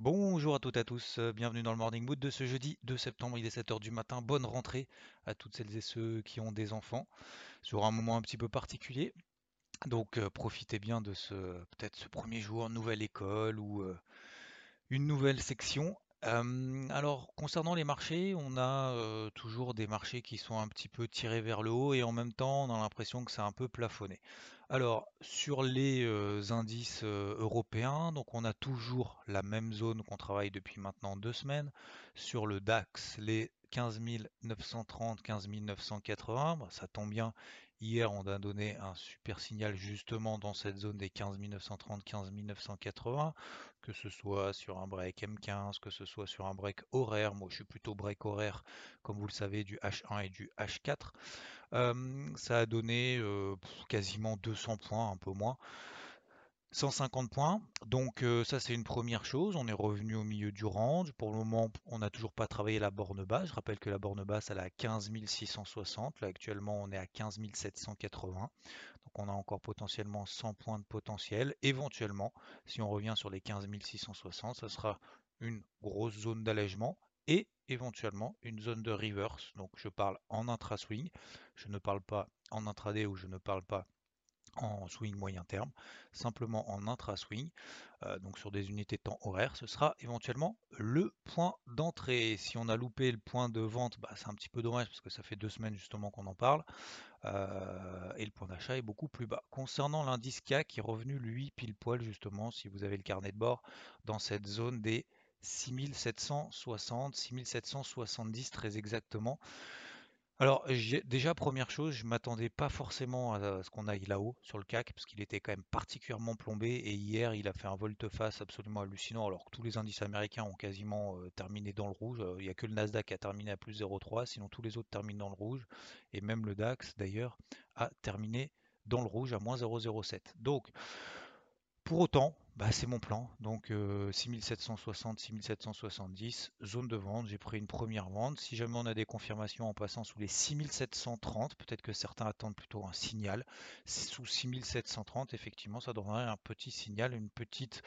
Bonjour à toutes et à tous, euh, bienvenue dans le Morning Mood de ce jeudi 2 septembre, il est 7h du matin. Bonne rentrée à toutes celles et ceux qui ont des enfants sur un moment un petit peu particulier. Donc euh, profitez bien de ce peut-être ce premier jour, nouvelle école ou euh, une nouvelle section. Alors concernant les marchés, on a toujours des marchés qui sont un petit peu tirés vers le haut et en même temps on a l'impression que c'est un peu plafonné. Alors sur les indices européens, donc on a toujours la même zone qu'on travaille depuis maintenant deux semaines. Sur le DAX, les 15 930, 15 980, bah, ça tombe bien, Hier, on a donné un super signal justement dans cette zone des 15 930, 15 980, que ce soit sur un break M15, que ce soit sur un break horaire. Moi, je suis plutôt break horaire, comme vous le savez, du H1 et du H4. Euh, ça a donné euh, quasiment 200 points, un peu moins. 150 points, donc euh, ça c'est une première chose, on est revenu au milieu du range, pour le moment on n'a toujours pas travaillé la borne basse, je rappelle que la borne basse elle est à 15 660, là actuellement on est à 15 780, donc on a encore potentiellement 100 points de potentiel, éventuellement si on revient sur les 15 660, ça sera une grosse zone d'allègement et éventuellement une zone de reverse, donc je parle en intra-swing, je ne parle pas en intraday ou je ne parle pas en swing moyen terme, simplement en intra-swing, euh, donc sur des unités de temps horaires, ce sera éventuellement le point d'entrée. Si on a loupé le point de vente, bah, c'est un petit peu dommage parce que ça fait deux semaines justement qu'on en parle, euh, et le point d'achat est beaucoup plus bas. Concernant l'indice K qui est revenu lui pile poil justement, si vous avez le carnet de bord, dans cette zone des 6760, 6770 très exactement. Alors, déjà, première chose, je m'attendais pas forcément à ce qu'on aille là-haut sur le CAC, parce qu'il était quand même particulièrement plombé, et hier, il a fait un volte-face absolument hallucinant, alors que tous les indices américains ont quasiment euh, terminé dans le rouge. Euh, il n'y a que le Nasdaq qui a terminé à plus 0,3, sinon tous les autres terminent dans le rouge, et même le DAX, d'ailleurs, a terminé dans le rouge à moins 0,07. Donc, pour autant, bah, c'est mon plan. Donc 6760, 6770, zone de vente. J'ai pris une première vente. Si jamais on a des confirmations en passant sous les 6730, peut-être que certains attendent plutôt un signal. Sous 6730, effectivement, ça donnerait un petit signal, une petite...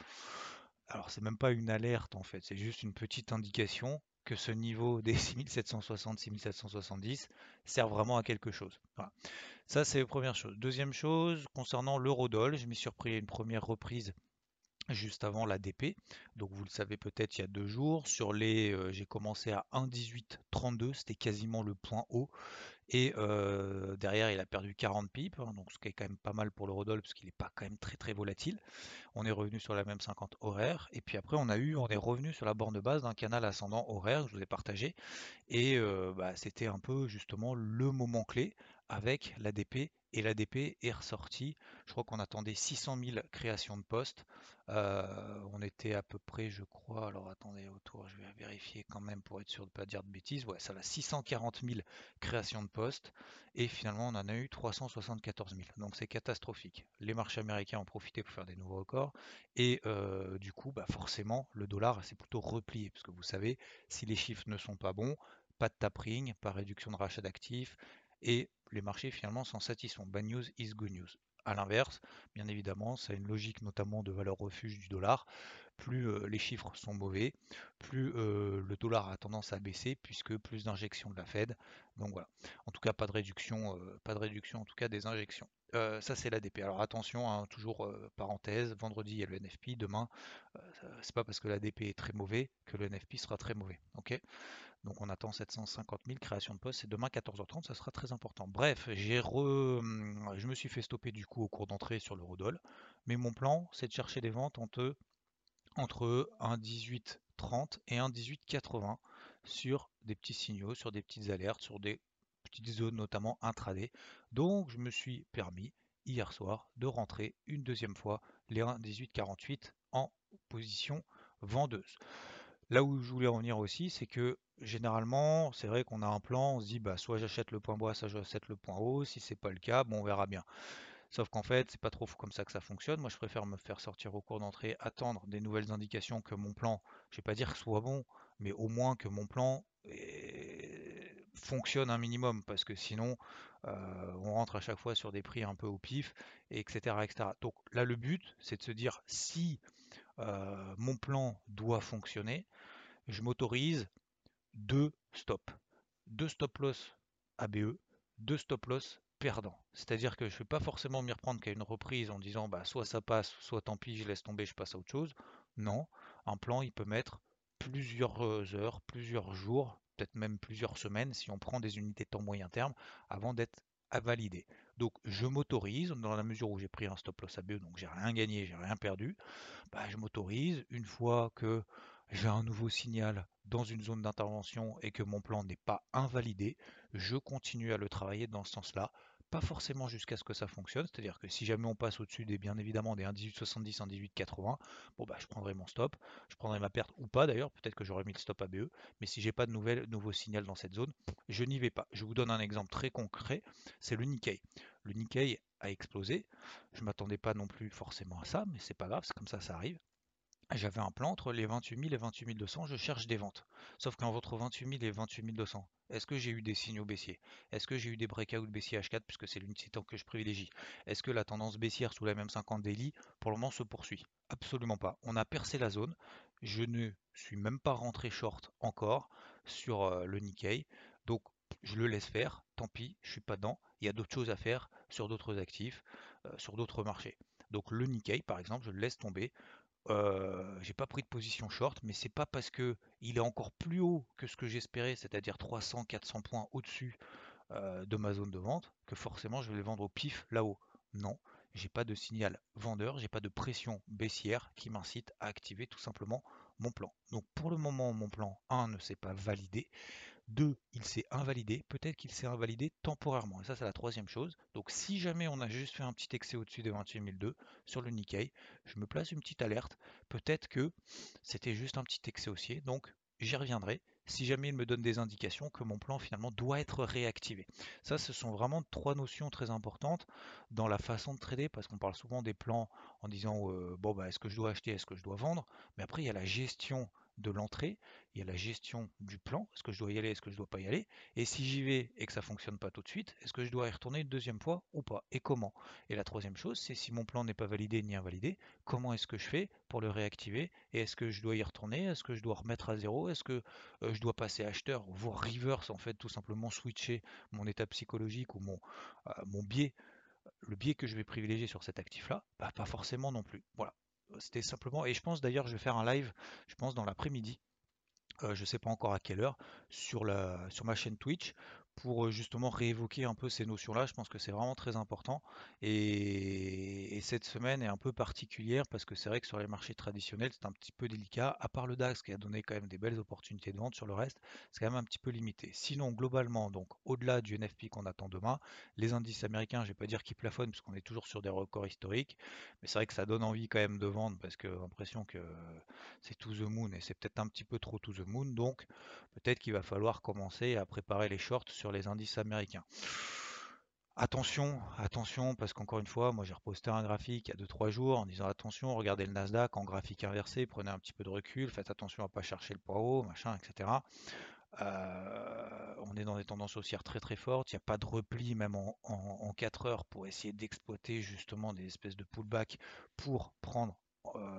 Alors c'est même pas une alerte en fait, c'est juste une petite indication que ce niveau des 6760, 6770 sert vraiment à quelque chose. Ça, c'est la première chose. Deuxième chose, concernant l'eurodoll, je m'y suis repris une première reprise juste avant l'ADP. Donc vous le savez peut-être il y a deux jours. Sur les, euh, j'ai commencé à 1,1832, c'était quasiment le point haut. Et derrière, il a perdu 40 pips, hein, donc ce qui est quand même pas mal pour l'eurodoll parce qu'il n'est pas quand même très très volatile. On est revenu sur la même 50 horaire. Et puis après, on a eu, on est revenu sur la borne de base d'un canal ascendant horaire que je vous ai partagé. Et bah, c'était un peu justement le moment clé avec l'ADP et l'ADP est ressorti. Je crois qu'on attendait 600 000 créations de postes. On était à peu près, je crois, alors attendez, autour, je vais vérifier quand même pour être sûr de ne pas dire de bêtises. Ouais, ça va 640 000 créations de postes et finalement on en a eu 374 000. Donc c'est catastrophique. Les marchés américains ont profité pour faire des nouveaux records et euh, du coup, bah forcément, le dollar s'est plutôt replié parce que vous savez, si les chiffres ne sont pas bons, pas de tapering, pas réduction de rachat d'actifs, et les marchés finalement s'en satisfont. Bad news is good news. A l'inverse, bien évidemment, ça a une logique notamment de valeur refuge du dollar. Plus euh, les chiffres sont mauvais, plus euh, le dollar a tendance à baisser, puisque plus d'injections de la Fed. Donc voilà. En tout cas, pas de réduction, euh, pas de réduction en tout cas des injections. ça c'est l'ADP. Alors attention, hein, toujours parenthèse, vendredi il y a le NFP, demain, c'est pas parce que l'ADP est très mauvais que le NFP sera très mauvais. Donc on attend 750 000 créations de postes et demain 14h30 ça sera très important. Bref, j'ai hum, je me suis fait stopper du coup au cours d'entrée sur le Rodol. Mais mon plan c'est de chercher des ventes entre, entre 1,1830 et 1,1880 sur des petits signaux, sur des petites alertes, sur des petites zones notamment intraday. Donc je me suis permis hier soir de rentrer une deuxième fois les 1,1848 en position vendeuse. Là où je voulais en venir aussi, c'est que généralement, c'est vrai qu'on a un plan, on se dit bah soit j'achète le point bas, soit j'achète le point haut. Si c'est pas le cas, bon on verra bien. Sauf qu'en fait, c'est pas trop comme ça que ça fonctionne. Moi, je préfère me faire sortir au cours d'entrée, attendre des nouvelles indications que mon plan, je vais pas dire que soit bon, mais au moins que mon plan fonctionne un minimum, parce que sinon, euh, on rentre à chaque fois sur des prix un peu au pif, etc., etc. Donc là, le but, c'est de se dire si euh, mon plan doit fonctionner, je m'autorise deux stops. Deux stop loss ABE, deux stop loss perdants. C'est-à-dire que je ne vais pas forcément m'y reprendre qu'à une reprise en disant bah, soit ça passe, soit tant pis, je laisse tomber, je passe à autre chose. Non, un plan, il peut mettre plusieurs euh, heures, plusieurs jours, peut-être même plusieurs semaines si on prend des unités de temps moyen terme avant d'être à valider. Donc je m'autorise, dans la mesure où j'ai pris un stop loss ABE, donc j'ai rien gagné, j'ai rien perdu, bah, je m'autorise, une fois que j'ai un nouveau signal dans une zone d'intervention et que mon plan n'est pas invalidé, je continue à le travailler dans ce sens-là pas forcément jusqu'à ce que ça fonctionne, c'est-à-dire que si jamais on passe au-dessus des bien évidemment des 1,1870, 1,1880, bon bah je prendrai mon stop, je prendrai ma perte ou pas d'ailleurs, peut-être que j'aurais mis le stop ABE, mais si j'ai pas de nouveau signal dans cette zone, je n'y vais pas. Je vous donne un exemple très concret, c'est le Nikkei. Le Nikkei a explosé, je m'attendais pas non plus forcément à ça, mais c'est pas grave, c'est comme ça, ça arrive. J'avais un plan entre les 28 000 et 28 200, je cherche des ventes. Sauf qu'entre 28 000 et 28 200, est-ce que j'ai eu des signaux baissiers? Est-ce que j'ai eu des breakouts baissiers H4 puisque c'est l'unité que je privilégie? Est-ce que la tendance baissière sous la même 50 daily pour le moment se poursuit? Absolument pas. On a percé la zone. Je ne suis même pas rentré short encore sur euh, le Nikkei. Donc je le laisse faire. Tant pis, je suis pas dedans. Il y a d'autres choses à faire sur d'autres actifs, euh, sur d'autres marchés. Donc le Nikkei par exemple, je le laisse tomber j'ai pas pris de position short, mais c'est pas parce que il est encore plus haut que ce que j'espérais, c'est-à-dire 300-400 points au-dessus de ma zone de vente, que forcément je vais les vendre au pif là-haut. Non, j'ai pas de signal vendeur, j'ai pas de pression baissière qui m'incite à activer tout simplement mon plan. Donc pour le moment, mon plan 1 ne s'est pas validé. 2, il s'est invalidé. Peut-être qu'il s'est invalidé temporairement. Et ça, c'est la troisième chose. Donc, si jamais on a juste fait un petit excès au-dessus des 28002 sur le Nikkei, je me place une petite alerte. Peut-être que c'était juste un petit excès haussier. Donc, j'y reviendrai si jamais il me donne des indications que mon plan finalement doit être réactivé. Ça, ce sont vraiment trois notions très importantes dans la façon de trader, parce qu'on parle souvent des plans en disant euh, bon bah est-ce que je dois acheter, est-ce que je dois vendre, mais après il y a la gestion de l'entrée, il y a la gestion du plan, est-ce que je dois y aller, est-ce que je dois pas y aller, et si j'y vais et que ça fonctionne pas tout de suite, est-ce que je dois y retourner une deuxième fois ou pas, et comment? Et la troisième chose, c'est si mon plan n'est pas validé ni invalidé, comment est-ce que je fais pour le réactiver, et est-ce que je dois y retourner, est-ce que je dois remettre à zéro, est-ce que euh, je dois passer acheteur, voire reverse en fait, tout simplement switcher mon état psychologique ou mon, euh, biais le biais que je vais privilégier sur cet actif-là, bah, pas forcément non plus. Voilà. C'était simplement, et je pense d'ailleurs, je vais faire un live, je pense dans l'après-midi, euh, je ne sais pas encore à quelle heure, sur, la, sur ma chaîne Twitch, pour justement réévoquer un peu ces notions-là. Je pense que c'est vraiment très important. Et, cette semaine est un peu particulière parce que c'est vrai que sur les marchés traditionnels, c'est un petit peu délicat. À part le DAX qui a donné quand même des belles opportunités de vente sur le reste, c'est quand même un petit peu limité. Sinon, globalement, donc au-delà du NFP qu'on attend demain, les indices américains, je ne vais pas dire qu'ils plafonnent parce qu'on est toujours sur des records historiques, mais c'est vrai que ça donne envie quand même de vendre parce que l'impression que c'est to the moon et c'est peut-être un petit peu trop to the moon. Donc peut-être qu'il va falloir commencer à préparer les shorts les indices américains. Attention, attention, parce qu'encore une fois, moi j'ai reposté un graphique il y a 2-3 jours en disant attention, regardez le Nasdaq en graphique inversé, prenez un petit peu de recul, faites attention à pas chercher le poids haut, machin, etc. Euh, on est dans des tendances haussières très très fortes, il n'y a pas de repli même en, 4 heures pour essayer d'exploiter justement des espèces de pullback pour prendre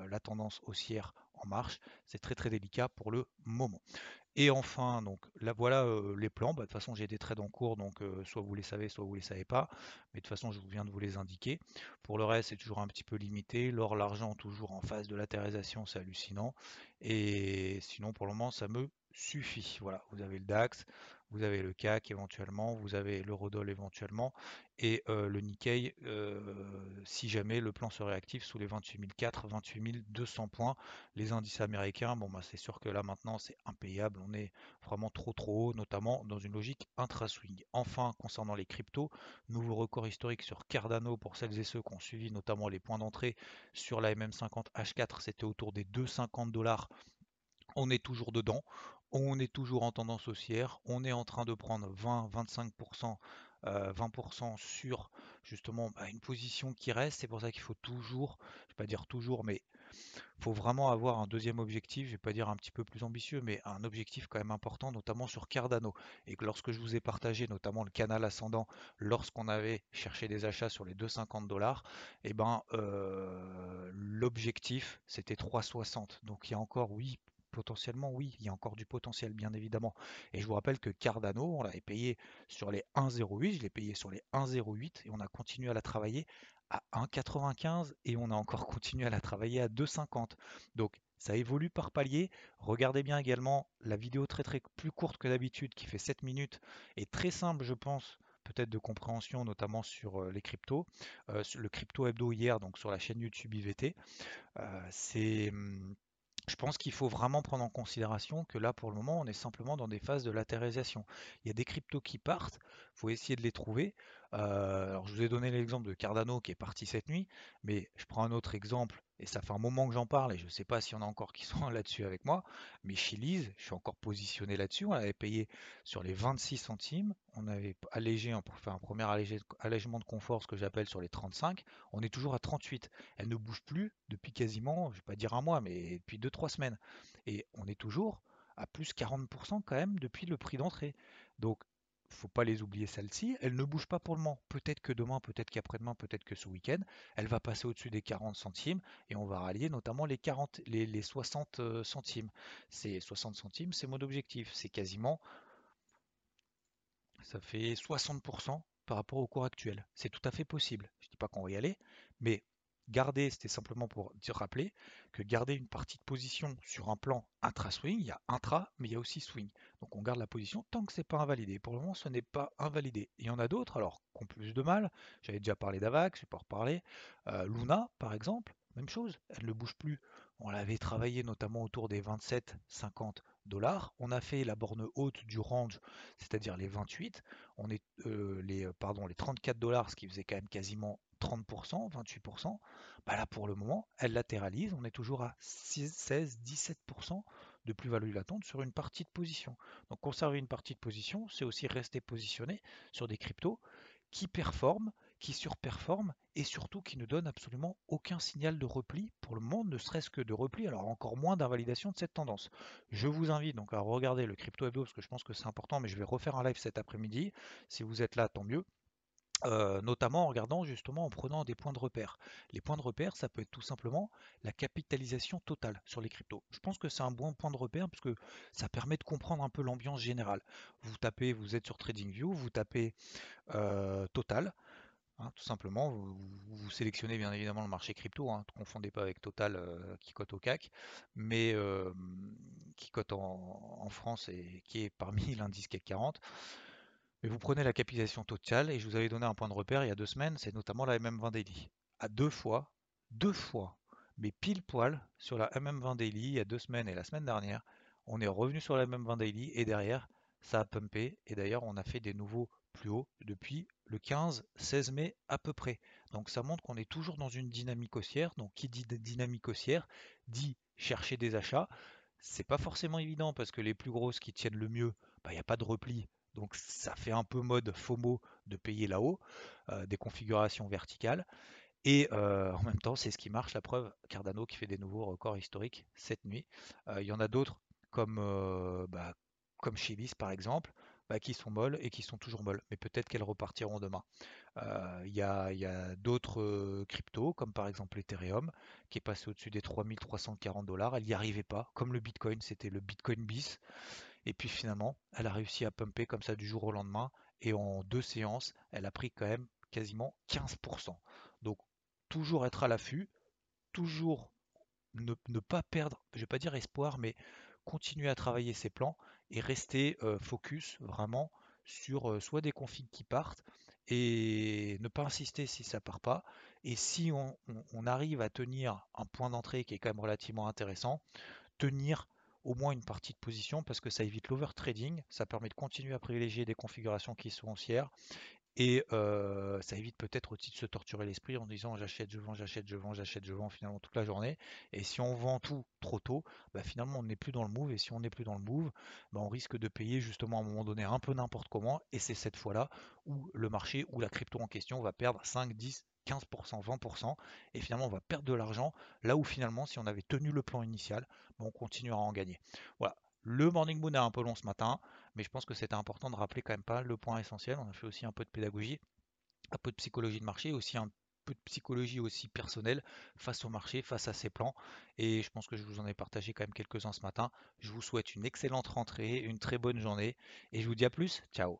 la tendance haussière en marche. C'est très très délicat pour le moment. Et enfin, donc là voilà les plans. Bah, de toute façon, j'ai des trades en cours, donc soit vous les savez, soit vous les savez pas. Mais de toute façon, je vous viens de vous les indiquer. Pour le reste, c'est toujours un petit peu limité. L'or, l'argent, toujours en phase de latérisation, c'est hallucinant. Et sinon, pour le moment, ça me suffit. Voilà, vous avez le DAX, vous avez le CAC éventuellement, vous avez l'Eurodoll éventuellement, et euh, le Nikkei euh, si jamais le plan se réactive sous les 28 400, 28 200 points. Les indices américains, bon bah c'est sûr que là maintenant c'est impayable, on est vraiment trop trop haut, notamment dans une logique intra-swing. Enfin, concernant les cryptos, nouveau record historique sur Cardano pour celles et ceux qui ont suivi notamment les points d'entrée sur la MM50 H4, c'était autour des 2,50 dollars on est toujours dedans, on est toujours en tendance haussière, on est en train de prendre 20-25%, 20% euh, sur justement bah, une position qui reste. C'est pour ça qu'il faut toujours, je vais pas dire toujours, mais faut vraiment avoir un deuxième objectif, je vais pas dire un petit peu plus ambitieux, mais un objectif quand même important, notamment sur Cardano. Et que lorsque je vous ai partagé notamment le canal ascendant, lorsqu'on avait cherché des achats sur les 2,50 dollars, et eh ben euh, l'objectif c'était 3,60. Donc il y a encore, oui, potentiellement, oui, il y a encore du potentiel, bien évidemment. Et je vous rappelle que Cardano, on l'avait payé sur les 1,08, je l'ai payé sur les 1,08 et on a continué à la travailler à 1,95 et on a encore continué à la travailler à 2,50. Donc ça évolue par palier. Regardez bien également la vidéo très très plus courte que d'habitude qui fait 7 minutes et très simple, je pense, peut-être de compréhension, notamment sur euh, les cryptos. Euh, le crypto hebdo hier, donc sur la chaîne YouTube IVT. Euh, c'est hum, je pense qu'il faut vraiment prendre en considération que là, pour le moment, on est simplement dans des phases de latéralisation. Il y a des cryptos qui partent, il faut essayer de les trouver. Euh, alors, je vous ai donné l'exemple de Cardano qui est parti cette nuit, mais je prends un autre exemple, et ça fait un moment que j'en parle, et je ne sais pas s'il y en a encore qui sont là-dessus avec moi, mais Chili's, je suis encore positionné là-dessus, on avait payé sur les 26 centimes, on avait allégé, pour faire un premier allègement de confort, ce que j'appelle sur les 35, on est toujours à 38. Elle ne bouge plus depuis quasiment, je ne vais pas dire un mois, mais depuis 2-3 semaines. Et on est toujours à plus 40% quand même depuis le prix d'entrée. Donc faut pas les oublier celle-ci. Elle ne bouge pas pour le moment. Peut-être que demain, peut-être qu'après-demain, peut-être que ce week-end, elle va passer au-dessus des 40 centimes et on va rallier notamment les 40, les, 60 euh, centimes. C'est 60 centimes, c'est mon objectif. C'est quasiment, ça fait 60% par rapport au cours actuel. C'est tout à fait possible. Je ne dis pas qu'on va y aller, mais garder, c'était simplement pour dire, rappeler que garder une partie de position sur un plan intra-swing, il y a intra, mais il y a aussi swing. Donc on garde la position tant que ce n'est pas invalidé. Pour le moment, ce n'est pas invalidé. Il y en a d'autres, alors, qui ont plus de mal. J'avais déjà parlé d'Avax, je vais pas reparler. Euh, Luna, par exemple, même chose, elle ne bouge plus. On l'avait travaillé notamment autour des 27-50 dollars. On a fait la borne haute du range, c'est-à-dire les 28. On est euh, les, pardon, les 34 dollars, ce qui faisait quand même quasiment 30%, 28%, bah là pour le moment, elle latéralise, on est toujours à 16, 17% de plus-value latente sur une partie de position. Donc conserver une partie de position, c'est aussi rester positionné sur des cryptos qui performent, qui surperforment et surtout qui ne donnent absolument aucun signal de repli pour le moment, ne serait-ce que de repli, alors encore moins d'invalidation de cette tendance. Je vous invite donc à regarder le crypto hebdo parce que je pense que c'est important, mais je vais refaire un live cet après-midi. Si vous êtes là, tant mieux. Notamment en regardant justement en prenant des points de repère. Les points de repère, ça peut être tout simplement la capitalisation totale sur les cryptos. Je pense que c'est un bon point de repère parce que ça permet de comprendre un peu l'ambiance générale. Vous tapez, vous êtes sur TradingView, vous tapez Total, hein, tout simplement, vous, sélectionnez bien évidemment le marché crypto, hein, ne confondez pas avec Total qui cote au CAC, mais qui cote en, France et qui est parmi l'indice CAC 40. Mais vous prenez la capitalisation totale et je vous avais donné un point de repère il y a deux semaines, c'est notamment la MM20 Daily. À deux fois, deux fois, mais pile poil sur la MM20 Daily il y a deux semaines et la semaine dernière, on est revenu sur la MM20 Daily et derrière, ça a pumpé et d'ailleurs on a fait des nouveaux plus hauts depuis le 15-16 mai à peu près. Donc ça montre qu'on est toujours dans une dynamique haussière. Donc qui dit dynamique haussière dit chercher des achats. C'est pas forcément évident parce que les plus grosses qui tiennent le mieux, bah, il n'y a pas de repli donc ça fait un peu mode FOMO de payer là-haut, euh, des configurations verticales. Et euh, en même temps, c'est ce qui marche, la preuve, Cardano qui fait des nouveaux records historiques cette nuit. Euh, il y en a d'autres comme, bah, comme par exemple, bah, qui sont molles et qui sont toujours molles. Mais peut-être qu'elles repartiront demain. Il y a, a d'autres cryptos, comme par exemple Ethereum, qui est passé au-dessus des 3340 dollars. Elle n'y arrivait pas, comme le Bitcoin, c'était le Bitcoin bis. Et puis finalement, elle a réussi à pumper comme ça du jour au lendemain. Et en deux séances, elle a pris quand même quasiment 15%. Donc toujours être à l'affût, toujours ne, pas perdre, je ne vais pas dire espoir, mais continuer à travailler ses plans et rester focus vraiment sur soit des configs qui partent et ne pas insister si ça part pas. Et si on, arrive à tenir un point d'entrée qui est quand même relativement intéressant, tenir au moins une partie de position parce que ça évite l'overtrading, ça permet de continuer à privilégier des configurations qui sont haussières et ça évite peut-être aussi de se torturer l'esprit en disant j'achète, je vends, j'achète, je vends, j'achète, je vends finalement toute la journée. Et si on vend tout trop tôt, bah, finalement on n'est plus dans le move. Et si on n'est plus dans le move, bah, on risque de payer justement à un moment donné un peu n'importe comment. Et c'est cette fois-là où le marché ou la crypto en question va perdre 5, 10, 15%, 20%, et finalement on va perdre de l'argent, là où finalement si on avait tenu le plan initial, on continuera à en gagner. Voilà, le morning moon est un peu long ce matin, mais je pense que c'était important de rappeler quand même pas le point essentiel. On a fait aussi un peu de pédagogie, un peu de psychologie de marché, aussi un peu de psychologie aussi personnelle face au marché, face à ses plans. Et je pense que je vous en ai partagé quand même quelques-uns ce matin. Je vous souhaite une excellente rentrée, une très bonne journée, et je vous dis à plus. Ciao.